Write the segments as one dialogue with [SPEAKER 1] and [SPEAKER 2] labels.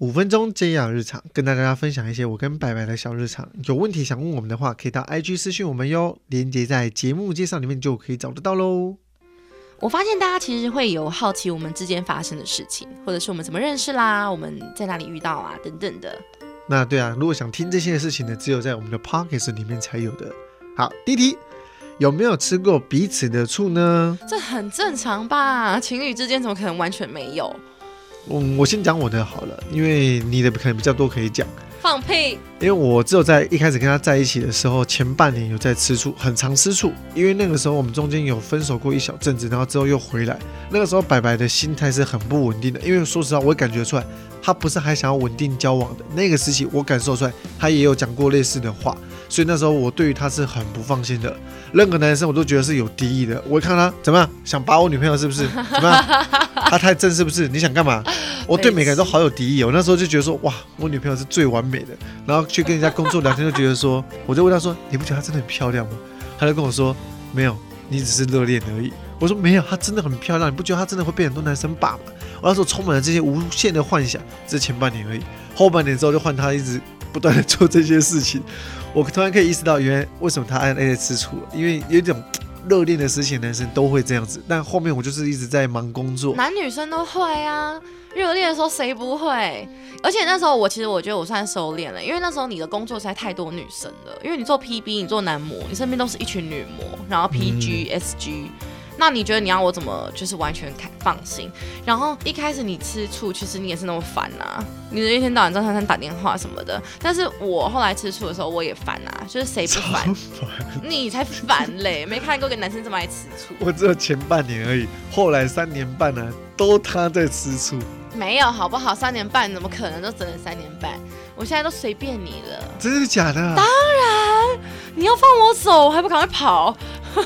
[SPEAKER 1] 五分钟接养日常，跟大家分享一些我跟白白的小日常。有问题想问我们的话，可以到 IG 私讯我们哟，连接在节目介绍里面就可以找得到喽。
[SPEAKER 2] 我发现大家其实会有好奇我们之间发生的事情，或者是我们怎么认识啦，我们在哪里遇到啊，等等的。
[SPEAKER 1] 那对啊，如果想听这些事情呢，只有在我们的 p o c k e t 里面才有的。好，第一题，有没有吃过彼此的醋呢？
[SPEAKER 2] 这很正常吧？情侣之间怎么可能完全没有？
[SPEAKER 1] 嗯，我先讲我的好了，因为你的可能比较多可以讲。
[SPEAKER 2] 放屁！
[SPEAKER 1] 因为我只有在一开始跟他在一起的时候，前半年有在吃醋，很常吃醋。因为那个时候我们中间有分手过一小阵子，然后之后又回来。那个时候白白的心态是很不稳定的，因为说实话，我感觉出来他不是还想要稳定交往的。那个时期我感受出来，他也有讲过类似的话。所以那时候我对于他是很不放心的，任何男生我都觉得是有敌意的。我一看他怎么样，想把我女朋友是不是？怎么样？他太正是不是？你想干嘛？我对每个人都好有敌意。我那时候就觉得说，哇，我女朋友是最完美的。然后去跟人家工作聊天，就觉得说，我就问他说，你不觉得她真的很漂亮吗？他就跟我说，没有，你只是热恋而已。我说没有，她真的很漂亮，你不觉得她真的会被很多男生霸吗？我那时候充满了这些无限的幻想。这是前半年而已，后半年之后就换他一直不断的做这些事情。我突然可以意识到，原来为什么他按 A 吃醋，因为有一种热恋的事情，男生都会这样子。但后面我就是一直在忙工作，
[SPEAKER 2] 男女生都会啊。热恋的时候谁不会？而且那时候我其实我觉得我算收敛了，因为那时候你的工作实在太多女生了，因为你做 PB，你做男模，你身边都是一群女模，然后 PG、SG。那你觉得你要我怎么就是完全开放心？然后一开始你吃醋，其实你也是那么烦呐，你一天到晚张珊珊打电话什么的。但是我后来吃醋的时候，我也烦呐，就是谁不烦？你才烦嘞！没看过个男生这么爱吃醋。
[SPEAKER 1] 我只有前半年而已，后来三年半呢，都他在吃醋。
[SPEAKER 2] 没有好不好？三年半怎么可能都整了三年半？我现在都随便你了。
[SPEAKER 1] 真的假的？
[SPEAKER 2] 当然，你要放我走，我还不赶快跑？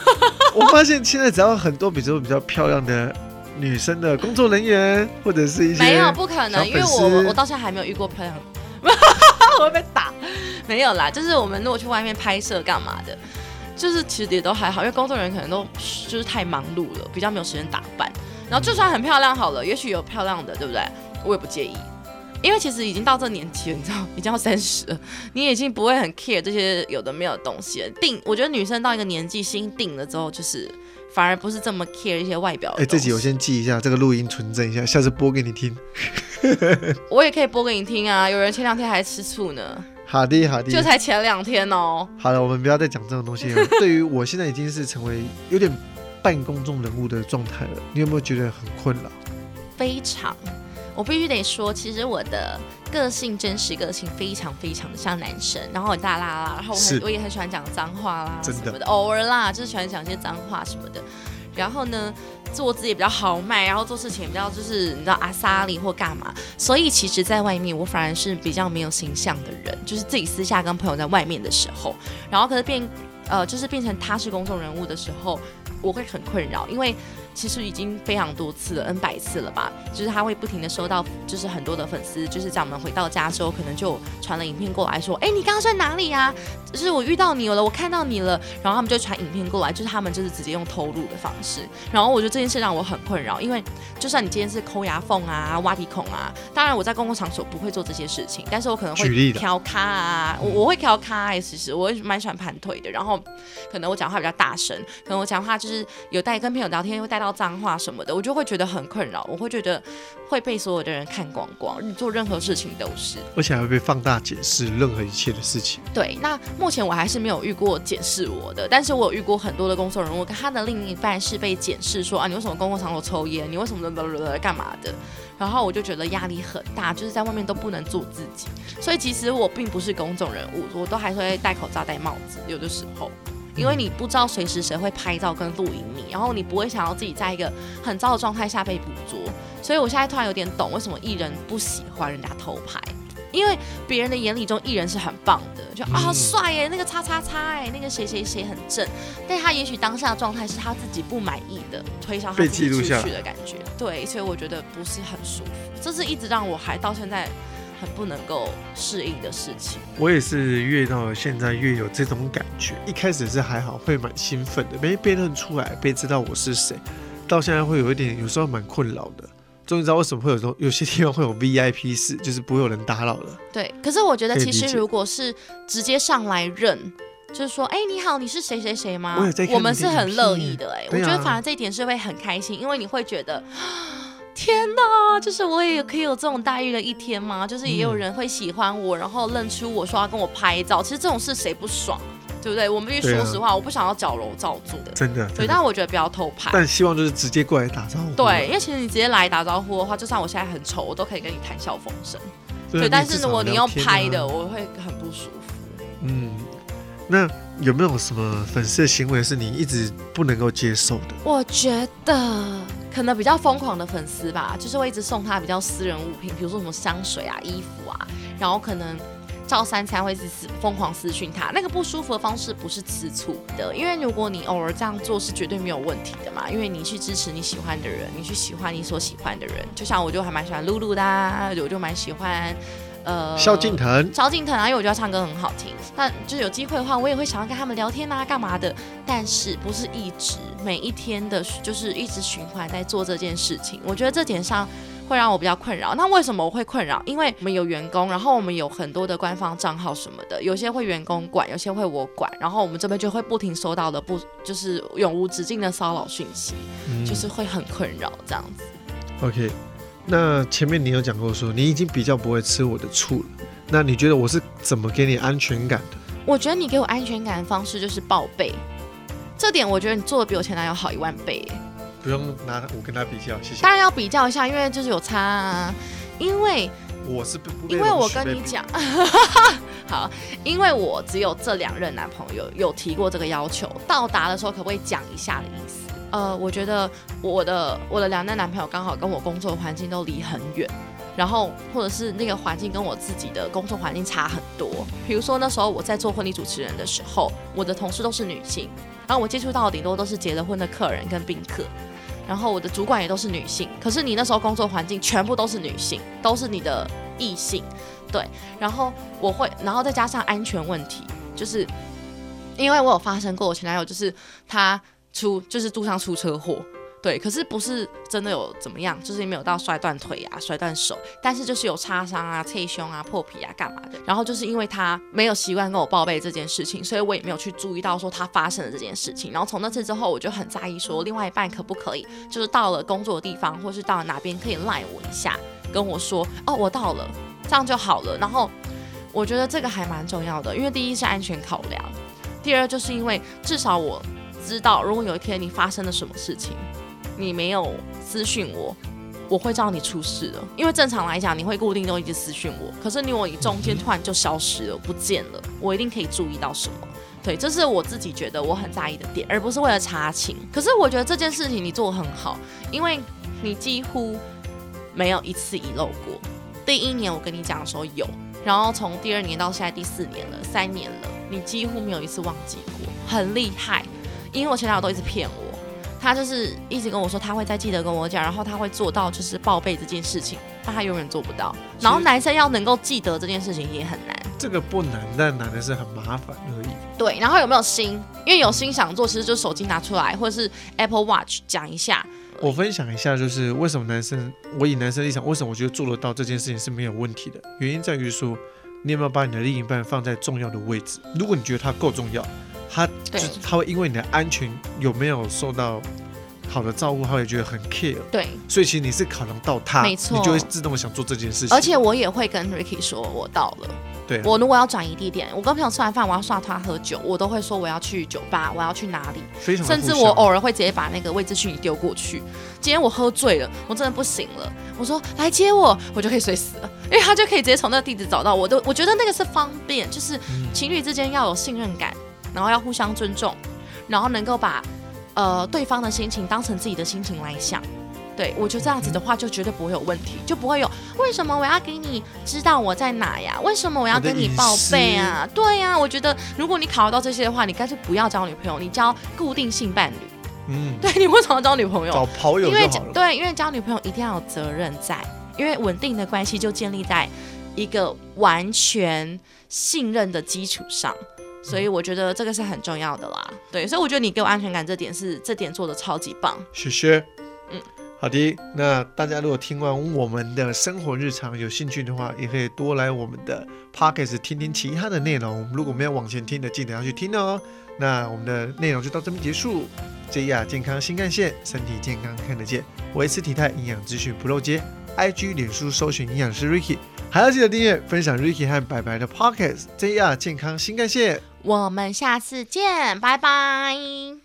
[SPEAKER 1] 我发现现在只要很多，比如说比较漂亮的女生的工作人员，或者是一些
[SPEAKER 2] 没有不可能，因为我我到现在还没有遇过漂亮，我会被打。没有啦，就是我们如果去外面拍摄干嘛的，就是其实也都还好，因为工作人员可能都就是太忙碌了，比较没有时间打扮。然后就算很漂亮好了，也许有漂亮的，对不对？我也不介意。因为其实已经到这年纪了，你知道，已经要三十了，你已经不会很 care 这些有的没有的东西了。定，我觉得女生到一个年纪，心定了之后，就是反而不是这么 care 一些外表。
[SPEAKER 1] 哎，这集我先记一下，这个录音存证一下，下次 播给你听。
[SPEAKER 2] 我也可以播给你听啊，有人前两天还吃醋呢。
[SPEAKER 1] 好的，好的，
[SPEAKER 2] 就才前两天哦。
[SPEAKER 1] 好了，我们不要再讲这种东西了。对于我现在已经是成为有点半公众人物的状态了，你有没有觉得很困扰？
[SPEAKER 2] 非常。我必须得说，其实我的个性真实个性非常非常的像男生，然后很大啦啦，然后我很我也很喜欢讲脏话啦，什么的，偶尔啦，就是喜欢讲一些脏话什么的。然后呢，坐姿也比较豪迈，然后做事情也比较就是你知道阿萨里或干嘛。所以其实，在外面我反而是比较没有形象的人，就是自己私下跟朋友在外面的时候，然后可是变呃，就是变成他是公众人物的时候，我会很困扰，因为。其实已经非常多次了，N 百次了吧。就是他会不停的收到，就是很多的粉丝，就是在我们回到家之后，可能就传了影片过来说，哎，你刚刚在哪里呀？就是我遇到你了，我看到你了。然后他们就传影片过来，就是他们就是直接用偷录的方式。然后我觉得这件事让我很困扰，因为就算你今天是抠牙缝啊、挖鼻孔啊，当然我在公共场所不会做这些事情，但是我可能会调咖啊，我我会调咖哎，其实我蛮喜欢盘腿的。然后可能我讲话比较大声，可能我讲话就是有带跟朋友聊天会带到。到脏话什么的，我就会觉得很困扰，我会觉得会被所有的人看光光。你做任何事情都是，
[SPEAKER 1] 而且还会被放大解释任何一切的事情。
[SPEAKER 2] 对，那目前我还是没有遇过检视我的，但是我有遇过很多的工作人物，跟他的另一半是被检视说啊，你为什么公共场所抽烟？你为什么干嘛的？然后我就觉得压力很大，就是在外面都不能做自己。所以其实我并不是公众人物，我都还会戴口罩、戴帽子，有的时候。因为你不知道随时谁会拍照跟录影你，然后你不会想要自己在一个很糟的状态下被捕捉，所以我现在突然有点懂为什么艺人不喜欢人家偷拍，因为别人的眼里中艺人是很棒的，就啊帅耶，那个叉叉叉哎，那个谁谁谁很正，但他也许当下的状态是他自己不满意的，推销他自己出去的感觉，对，所以我觉得不是很舒服，这是一直让我还到现在。很不能够适应的事情。
[SPEAKER 1] 我也是越到现在越有这种感觉。一开始是还好，会蛮兴奋的，没被认出来，被知道我是谁。到现在会有一点，有时候蛮困扰的。终于知道为什么会有说 有些地方会有 VIP 室，就是不会有人打扰了。
[SPEAKER 2] 对，可是我觉得其实如果是直接上来认，就是说，哎，你好，你是谁谁谁吗？我们是很乐意的，哎，我觉得反而这一点是会很开心，因为你会觉得，天哪，就是我也可以有这种待遇的一天吗？就是也有人会喜欢我，然后认出我说要跟我拍照，其实这种事谁不爽？对不对？我们必须说实话，我不想要矫揉造作的，
[SPEAKER 1] 真的。
[SPEAKER 2] 对，但我觉得不要偷拍。
[SPEAKER 1] 但希望就是直接过来打招呼。
[SPEAKER 2] 对，因为其实你直接来打招呼的话，就算我现在很丑，我都可以跟你谈笑风生。对，但是如果你用拍的，我会很不舒服。
[SPEAKER 1] 嗯，那有没有什么粉丝的行为是你一直不能够接受的？
[SPEAKER 2] 我觉得可能比较疯狂的粉丝吧，就是会一直送他比较私人物品，比如说什么香水啊、衣服啊，然后可能。照三餐会是私疯狂私讯他，那个不舒服的方式不是吃醋的，因为如果你偶尔这样做是绝对没有问题的嘛，因为你去支持你喜欢的人，你去喜欢你所喜欢的人，就像我就还蛮喜欢露露的，我就蛮喜欢
[SPEAKER 1] 呃萧敬腾，
[SPEAKER 2] 萧敬腾啊，因为我觉得唱歌很好听，那就是有机会的话，我也会想要跟他们聊天啊，干嘛的，但是不是一直每一天的，就是一直循环在做这件事情，我觉得这点上。会让我比较困扰。那为什么我会困扰？因为我们有员工，然后我们有很多的官方账号什么的，有些会员工管，有些会我管，然后我们这边就会不停收到的不就是永无止境的骚扰讯息，就是会很困扰这样子。
[SPEAKER 1] OK，那前面你有讲过说你已经比较不会吃我的醋了，那你觉得我是怎么给你安全感的？
[SPEAKER 2] 我觉得你给我安全感的方式就是报备，这点我觉得你做的比我前男友好一万倍。
[SPEAKER 1] 不用拿我跟他比较，谢谢。
[SPEAKER 2] 当然要比较一下，因为就是有差啊。因为
[SPEAKER 1] 我是不，
[SPEAKER 2] 因为我跟你讲，好，因为我只有这两任男朋友有提过这个要求，到达的时候可不可以讲一下的意思？呃，我觉得我的我的两任男朋友刚好跟我工作环境都离很远，然后或者是那个环境跟我自己的工作环境差很多。比如说那时候我在做婚礼主持人的时候，我的同事都是女性，然后我接触到顶多都是结了婚的客人跟宾客。然后我的主管也都是女性，可是你那时候工作环境全部都是女性，都是你的异性，对。然后我会，然后再加上安全问题，就是因为我有发生过，我前男友就是他出就是路上出车祸。对，可是不是真的有怎么样，就是没有到摔断腿啊、摔断手，但是就是有擦伤啊、脆胸啊、破皮啊、干嘛的。然后就是因为他没有习惯跟我报备这件事情，所以我也没有去注意到说他发生了这件事情。然后从那次之后，我就很在意说另外一半可不可以，就是到了工作的地方或是到哪边可以赖我一下，跟我说哦我到了，这样就好了。然后我觉得这个还蛮重要的，因为第一是安全考量，第二就是因为至少我知道如果有一天你发生了什么事情。你没有私讯我，我会知道你出事了。因为正常来讲，你会固定都一直私讯我。可是你我你中间突然就消失了，不见了，我一定可以注意到什么。对，这是我自己觉得我很在意的点，而不是为了查情。可是我觉得这件事情你做的很好，因为你几乎没有一次遗漏过。第一年我跟你讲的时候有，然后从第二年到现在第四年了，三年了，你几乎没有一次忘记过，很厉害。因为我前男友都一直骗我。他就是一直跟我说他会再记得跟我讲，然后他会做到就是报备这件事情，但他永远做不到。然后男生要能够记得这件事情也很难。
[SPEAKER 1] 这个不难，但难的是很麻烦而已。
[SPEAKER 2] 对，然后有没有心？因为有心想做，其实就手机拿出来，或者是 Apple Watch 讲一下。
[SPEAKER 1] 我分享一下，就是为什么男生，我以男生立场，为什么我觉得做得到这件事情是没有问题的？原因在于说，你有没有把你的另一半放在重要的位置？如果你觉得他够重要。他就他会因为你的安全有没有受到好的照顾，他会觉得很 care。
[SPEAKER 2] 对，
[SPEAKER 1] 所以其实你是考量到他，
[SPEAKER 2] 没错，
[SPEAKER 1] 你就会自动想做这件事情。
[SPEAKER 2] 而且我也会跟 Ricky 说，我到了。
[SPEAKER 1] 对，
[SPEAKER 2] 我如果要转移地点，我跟朋友吃完饭，我要刷他喝酒，我都会说我要去酒吧，我要去哪里。
[SPEAKER 1] 非常。
[SPEAKER 2] 甚至我偶尔会直接把那个位置讯息丢过去。今天我喝醉了，我真的不行了，我说来接我，我就可以睡死了，因为他就可以直接从那个地址找到我。都我觉得那个是方便，就是情侣之间要有信任感。然后要互相尊重，然后能够把呃对方的心情当成自己的心情来想，对我觉得这样子的话就绝对不会有问题，就不会有为什么我要给你知道我在哪呀？为什么我要跟你报备啊？对呀，我觉得如果你考虑到这些的话，你干脆不要交女朋友，你交固定性伴侣。嗯，对你为什么要交女朋友？
[SPEAKER 1] 找跑友
[SPEAKER 2] 因为对，因为交女朋友一定要有责任在，因为稳定的关系就建立在一个完全信任的基础上。所以我觉得这个是很重要的啦，对，所以我觉得你给我安全感这点是这点做的超级棒，
[SPEAKER 1] 谢谢。嗯，好的，那大家如果听完我们的生活日常有兴趣的话，也可以多来我们的 podcast 听听其他的内容。如果没有往前听的，记得要去听哦。那我们的内容就到这边结束。JR 健康新干线，身体健康看得见，维持体态营养资讯不漏接。IG 脸书搜寻营养师 Ricky，还要记得订阅分享 Ricky 和白白的 Pocket ZR 健康新干线，
[SPEAKER 2] 我们下次见，拜拜。